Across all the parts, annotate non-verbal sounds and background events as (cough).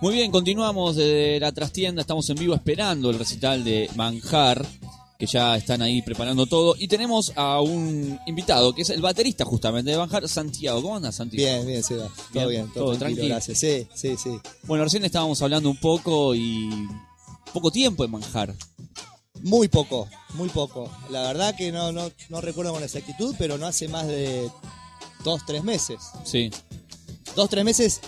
Muy bien, continuamos desde la trastienda, estamos en vivo esperando el recital de Manjar, que ya están ahí preparando todo. Y tenemos a un invitado, que es el baterista justamente de Manjar, Santiago. ¿Cómo andas, Santiago? Bien, bien, Seba. Bien, Todo bien, todo, todo tranquilo, tranquilo. gracias. Sí, sí, sí. Bueno, recién estábamos hablando un poco y poco tiempo en Manjar. Muy poco, muy poco. La verdad que no, no, no recuerdo con exactitud, pero no hace más de dos, tres meses. Sí, Dos, tres meses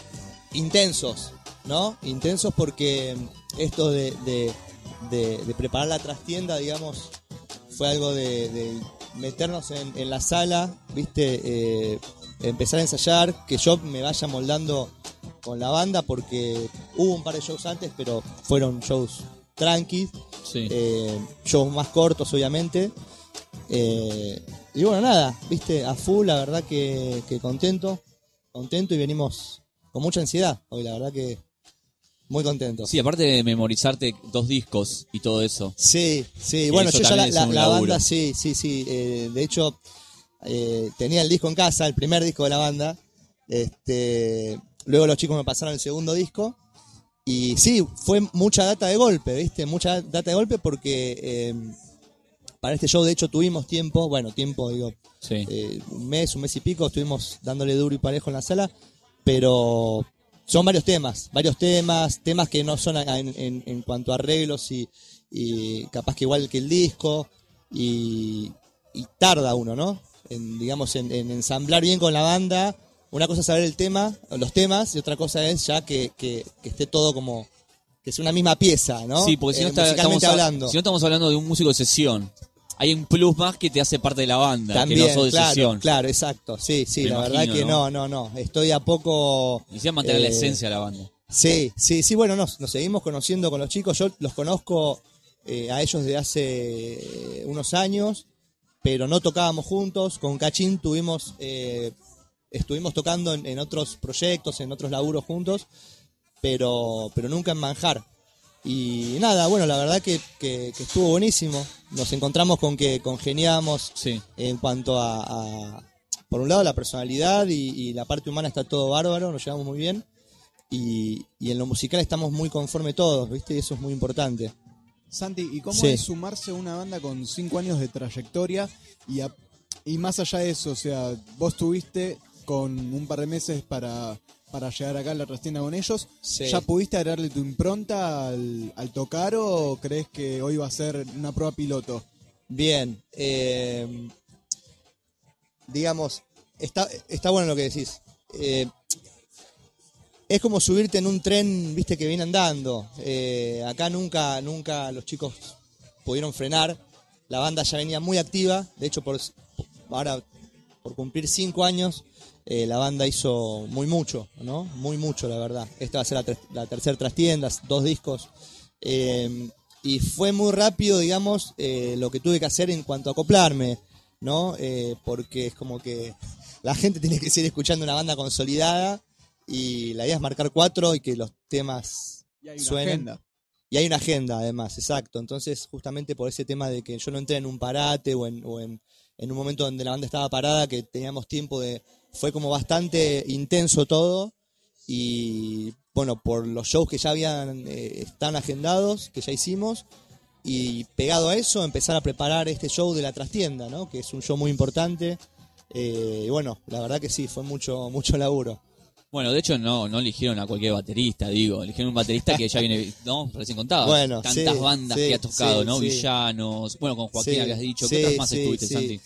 intensos, ¿no? Intensos porque esto de, de- de- de preparar la trastienda, digamos, fue algo de, meternos en, en la sala, ¿viste? Eh, empezar a ensayar, que yo me vaya moldando con la banda porque hubo un par de shows antes, pero fueron shows tranquis, sí. eh, shows más cortos obviamente. Eh, y bueno, nada, viste, a full, la verdad que, que contento, contento y venimos con mucha ansiedad hoy, la verdad que muy contento. Sí, aparte de memorizarte dos discos y todo eso. Sí, sí, bueno, yo ya la, la- banda, sí, sí, sí, eh, de hecho eh, tenía el disco en casa, el primer disco de la banda, este, luego los chicos me pasaron el segundo disco y sí, fue mucha data de golpe, ¿viste? Mucha data de golpe porque eh, para este show de hecho tuvimos tiempo, bueno, tiempo, digo, Sí. eh, un mes, un mes y pico, estuvimos dándole duro y parejo en la sala, pero son varios temas, varios temas, temas que no son a- en, en- en cuanto a arreglos y, y capaz que igual que el disco, y, y tarda uno, ¿no? En, digamos, en, en ensamblar bien con la banda. Una cosa es saber el tema, los temas, y otra cosa es ya que, que- que esté todo como, que sea una misma pieza, ¿no? Sí, porque si no, Eh, está- estamos, hablando. si no estamos hablando de un músico de sesión. Hay un plus más que te hace parte de la banda, También, que no sos claro, claro, exacto. Sí, sí, Me la imagino, verdad que ¿no? no, no, no. Estoy a poco. Necesitas mantener la Eh, esencia de la banda. Sí, sí, sí, bueno, nos, nos seguimos conociendo con los chicos. Yo los conozco eh, a ellos de hace eh, unos años, pero no tocábamos juntos. Con Cachín tuvimos, eh, estuvimos tocando en, en otros proyectos, en otros laburos juntos, pero, pero nunca en Manjar. Y nada, bueno, la verdad que, que- que estuvo buenísimo. Nos encontramos con que congeniamos Sí. en cuanto a, a- por un lado, la personalidad y, y la parte humana está todo bárbaro, nos llevamos muy bien. Y, y en lo musical estamos muy conforme todos, ¿viste? Y eso es muy importante. Santi, ¿y cómo Sí. es sumarse a una banda con cinco años de trayectoria y, a- y más allá de eso, o sea, vos tuviste con un par de meses para, para llegar acá a la trastienda con ellos, Sí. ¿ya pudiste darle tu impronta al, al tocar o crees que hoy va a ser una prueba piloto? Bien, eh, digamos, está, está bueno lo que decís. Eh, es como subirte en un tren, viste, que viene andando. Eh, acá nunca, nunca los chicos pudieron frenar. La banda ya venía muy activa. De hecho, por, ahora, por cumplir cinco años, eh, la banda hizo muy mucho, ¿no? Muy mucho, la verdad. Esta va a ser la, ter- la tercera trastienda, dos discos. Eh, y fue muy rápido, digamos, eh, lo que tuve que hacer en cuanto a acoplarme, ¿no? Porque es como que la gente tiene que seguir escuchando una banda consolidada y la idea es marcar cuatro y que los temas Y hay una suenen. agenda. Y hay una agenda, además, exacto. Entonces, justamente por ese tema de que yo no entré en un parate o en, o en, en un momento donde la banda estaba parada, que teníamos tiempo de... Fue como bastante intenso todo. Y bueno, por los shows que ya habían, eh, están agendados, que ya hicimos. Y pegado a eso, empezar a preparar este show de la trastienda, ¿no? Que es un show muy importante. Eh, y bueno, la verdad que sí, fue mucho, mucho laburo. Bueno, de hecho no, no eligieron a cualquier baterista, digo. Eligieron un baterista que ya viene, (laughs) ¿no? Recién contaba. Bueno, Tantas sí, bandas sí, que ha tocado, sí, ¿no? Villanos. Bueno, con Joaquín habías dicho. ¿Qué otras más estuviste. Santi?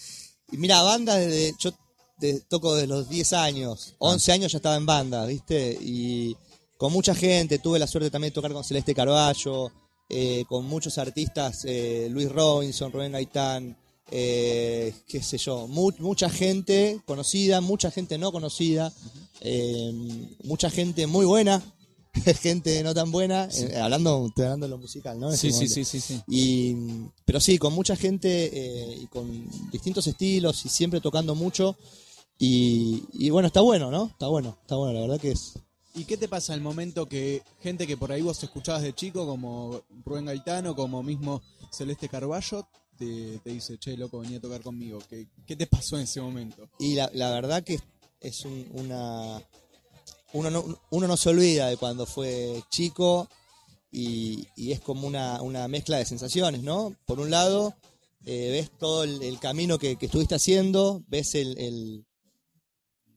Y mira, banda desde. Yo de- toco desde los 10 años. Ah. 11 años ya estaba en banda, ¿viste? Y con mucha gente. Tuve la suerte también de tocar con Celeste Carballo. eh, con muchos artistas. eh, Luis Robinson, Rubén Gaitán. eh, qué sé yo. mu- mucha gente conocida, mucha gente no conocida. mucha gente muy buena. (laughs) gente no tan buena. eh, hablando, hablando de lo musical, ¿no? Sí, ese sí, sí, sí, sí. Y, pero sí, con mucha gente eh, y con distintos estilos y siempre tocando mucho. Y, y bueno, está bueno, ¿no? Está bueno, está bueno, la verdad que es. ¿Y qué te pasa al momento que gente que por ahí vos escuchabas de chico, como Rubén Gaitano, como mismo Celeste Carballo, te, te dice, che, loco, venía a tocar conmigo? ¿Qué, qué te pasó en ese momento? Y la, la verdad que es un- una. uno no, uno no se olvida de cuando fue chico y, y es como una, una mezcla de sensaciones, ¿no? Por un lado, eh, ves todo el, el camino que, que estuviste haciendo, ves el, el,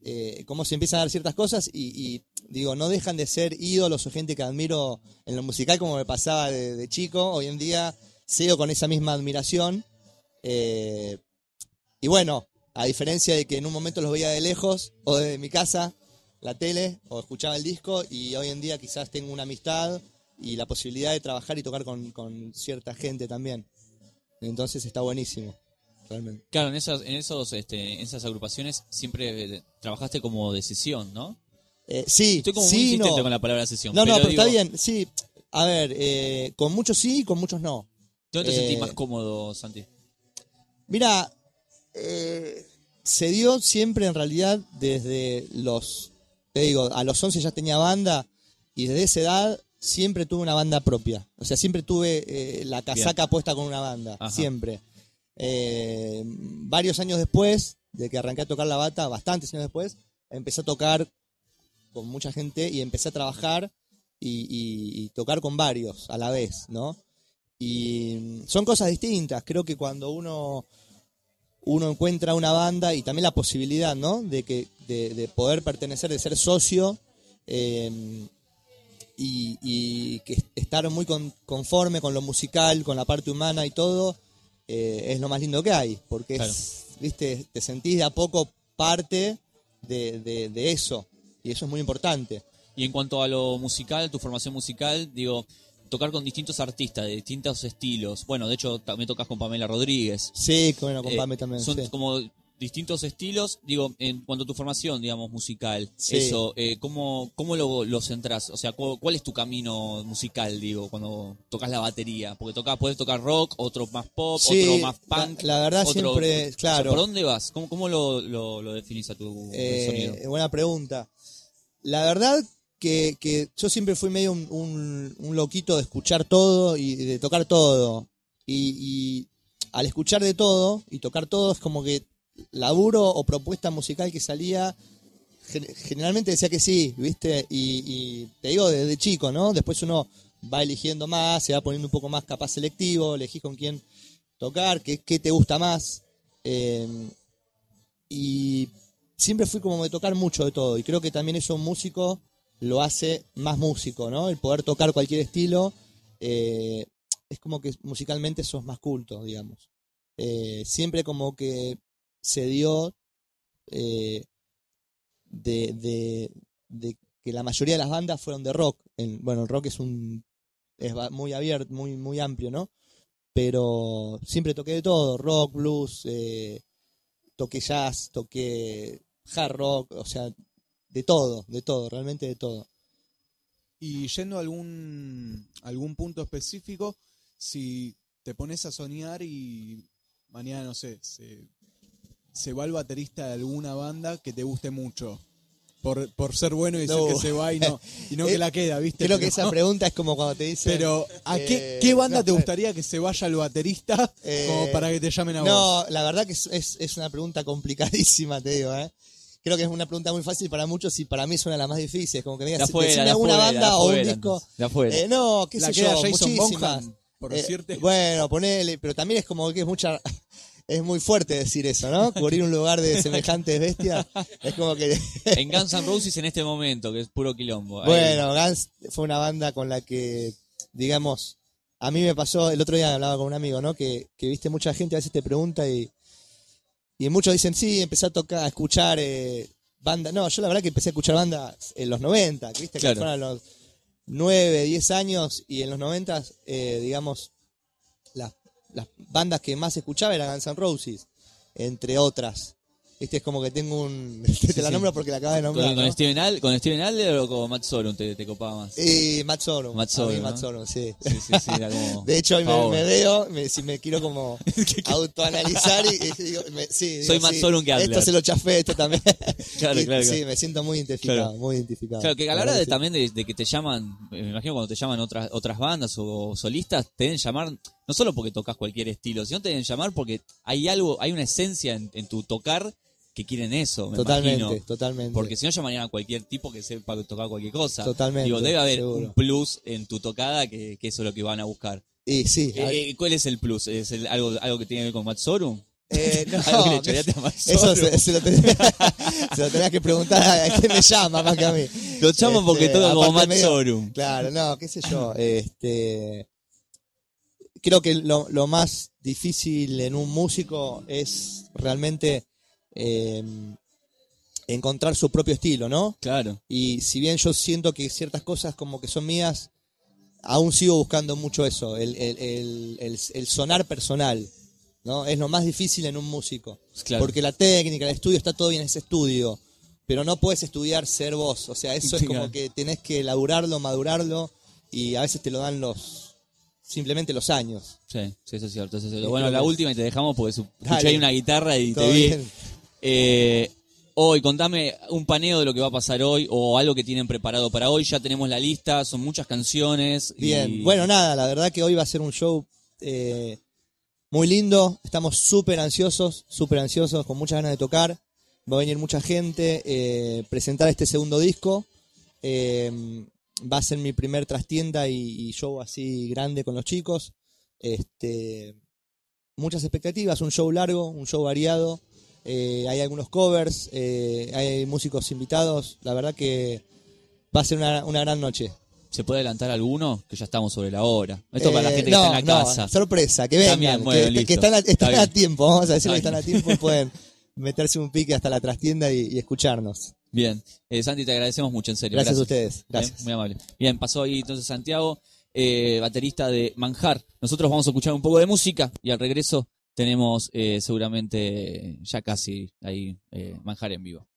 eh, cómo se empiezan a dar ciertas cosas y, digo, no dejan de ser ídolos o gente que admiro en lo musical como me pasaba de, de chico. Hoy en día sigo con esa misma admiración. eh, y bueno, a diferencia de que en un momento los veía de lejos o desde mi casa, la tele, o escuchaba el disco, y hoy en día quizás tengo una amistad y la posibilidad de trabajar y tocar con, con cierta gente también. Entonces está buenísimo, realmente. Claro, en esas, en esos, este, en esas agrupaciones siempre eh, trabajaste como de sesión, ¿no? Eh, sí, Estoy como muy insistente no. con la palabra sesión. No, no, pero está bien, sí. A ver, eh, con muchos sí, con muchos no. ¿Dónde te Eh, sentís más cómodo, Santi? Mira, eh, se dio siempre en realidad desde los, te digo, a los 11 ya tenía banda y desde esa edad siempre tuve una banda propia. O sea, siempre tuve eh, la casaca puesta con una banda, Ajá. siempre. Eh, varios años después de que arranqué a tocar la bata, bastantes años después, empecé a tocar con mucha gente y empecé a trabajar y, tocar con varios a la vez, ¿no? Y son cosas distintas. Creo que cuando uno uno encuentra una banda y también la posibilidad, ¿no? De que de, de poder pertenecer, de ser socio eh, y, y que estar muy con- conforme con lo musical, con la parte humana y todo, eh, es lo más lindo que hay, porque es, viste, te sentís de a poco parte de, de- de eso y eso es muy importante. Y en cuanto a lo musical, tu formación musical, digo, tocar con distintos artistas de distintos estilos. Bueno, de hecho, también tocas con Pamela Rodríguez. Sí, bueno, con Eh, Pame también. Son sí. como distintos estilos. Digo, en cuanto a tu formación, digamos, musical, Sí. eso, eh, ¿cómo, cómo lo, lo centrás? O sea, ¿cu- ¿cuál es tu camino musical, digo, cuando tocas la batería? Porque tocas, puedes tocar rock, otro más pop, Sí, otro más punk. la verdad otro- siempre, o sea, claro. ¿Por dónde vas? ¿Cómo, cómo lo, lo, lo definís a tu Eh, sonido? buena pregunta. La verdad que, que yo siempre fui medio un, un- un loquito de escuchar todo y de tocar todo. Y, y al escuchar de todo y tocar todo es como que laburo o propuesta musical que salía, gen- generalmente decía que sí, ¿viste? Y, te digo desde chico, ¿no? Después uno va eligiendo más, se va poniendo un poco más capaz selectivo, elegís con quién tocar, qué, qué te gusta más. Eh, y siempre fui como de tocar mucho de todo y creo que también eso un músico lo hace más músico, ¿no? El poder tocar cualquier estilo eh, es como que musicalmente sos más culto, digamos. Eh, siempre como que se dio eh, de, que la mayoría de las bandas fueron de rock. En- bueno, el rock es un es muy abierto, muy muy amplio, ¿no? Pero siempre toqué de todo, rock, blues, eh, toqué jazz, toqué hard rock, o sea, de todo, de todo, realmente de todo. Y yendo a algún, algún punto específico, si te pones a soñar y mañana, no sé, se, se va el baterista de alguna banda que te guste mucho. Por, por ser bueno y decir No. que se va y no, y no (laughs) que la queda, ¿viste? Creo que esa pregunta es como cuando te dicen... Pero, ¿a qué, eh, qué banda no, te eh, gustaría que se vaya el baterista Eh, como para que te llamen a vos? No, la verdad que es, es, es una pregunta complicadísima, te digo, ¿eh? Creo que es una pregunta muy fácil para muchos y para mí es una de las más difíciles. Como que me digas, afuera, decime de alguna afuera, de banda o un disco. Eh, no, qué La sé queda yo, Jason muchísimas. Bonham, por Eh, bueno, ponele, pero también es como que es mucha... Es muy fuerte decir eso, ¿no? (laughs) Cubrir un lugar de semejantes bestias. Es como que... (laughs) En Guns N' Roses en este momento, que es puro quilombo. Ahí- Bueno, Guns fue una banda con la que, digamos, a mí me pasó, el otro día hablaba con un amigo, ¿no? Que, que viste, mucha gente a veces te pregunta y, y muchos dicen, sí, empecé a tocar, a escuchar eh, banda. No, yo la verdad que empecé a escuchar bandas en los 90, que viste, Claro. que fueron los 9, 10 años y en los 90, eh, digamos, las, las bandas que más escuchaba eran Guns N' Roses, entre otras. Viste, es como que tengo un... (laughs) te la sí. nombro porque la acabas de ¿Con, nombrar. con ¿no? Steven Al- ¿Con Steven o con Matt Sorum te, te copaba más? Y Matt Sorum. Matt A mí Sorum, Matt. Sorum, sí. Sí, sí, sí, era como... (laughs) De hecho, hoy me, veo, me- si me quiero como (laughs) autoanalizar y, y digo, me- sí, digo, Soy más sí, solo que Adler. Esto se lo chafé, esto también. Claro, Y, claro, Sí, claro. me siento muy identificado, Claro. muy identificado. Claro, que a la hora de, también de, de que te llaman, eh, me imagino cuando te llaman otras otras bandas o, solistas, te deben llamar no solo porque tocas cualquier estilo, sino te deben llamar porque hay algo, hay una esencia en, en tu tocar que quieren eso, me Totalmente, imagino. totalmente. Porque si no llamarían a cualquier tipo que sepa tocar cualquier cosa. Totalmente, Digo, debe haber seguro. un plus en tu tocada que, que eso es lo que van a buscar. Y sí, a- Eh, eh, ¿Cuál es el plus? ¿Es el- algo, algo que tiene que ver con Matsorum? eh, (laughs) no, algo que le a eso se, se lo tenés, (laughs) se lo tenés que preguntar a quien me llama más que a mí. Lo llamo porque Este, toca como Matsorum. Claro, no, qué sé yo. Este, creo que lo, lo más difícil en un músico es realmente eh, encontrar su propio estilo, ¿no? Claro. Y si bien yo siento que ciertas cosas como que son mías, aún sigo buscando mucho eso, el, el- el- el- el sonar personal, ¿no? Es lo más difícil en un músico. Claro. Porque la técnica, el estudio, está todo bien en ese estudio, pero no puedes estudiar ser vos. O sea, eso es como claro. que tenés que laburarlo, madurarlo, y a veces te lo dan los simplemente los años. Sí, sí, eso es cierto. eso es cierto. Eh, Bueno, la última y te dejamos porque su- escuché ahí una guitarra y te vi. Eh, hoy, contame un paneo de lo que va a pasar hoy o algo que tienen preparado para hoy. Ya tenemos la lista, son muchas canciones. y- Bien, bueno, nada, la verdad que hoy va a ser un show eh, muy lindo. Estamos súper ansiosos, súper ansiosos, con muchas ganas de tocar. Va a venir mucha gente, eh, presentar este segundo disco. Eh, va a ser mi primer trastienda y, y show así grande con los chicos. Este, muchas expectativas, un show largo, un show variado. Eh, hay algunos covers, eh, hay músicos invitados. La verdad que va a ser una, una gran noche. ¿Se puede adelantar alguno? Que ya estamos sobre la hora. Esto para la Eh, gente no, que está en la no, casa. sorpresa, que vengan, También, bueno, que, que- listo. que están, a, Está tiempo, vamos a decir que Está están a tiempo y pueden (laughs) meterse un pique hasta la trastienda y, y escucharnos. Bien. Eh, Santi, te agradecemos mucho, en serio. Gracias, a ustedes, Bien, gracias. muy amable. Bien, pasó ahí entonces Santiago, eh, baterista de Manjar. Nosotros vamos a escuchar un poco de música y al regreso tenemos eh, seguramente ya casi ahí eh, Manjar en vivo.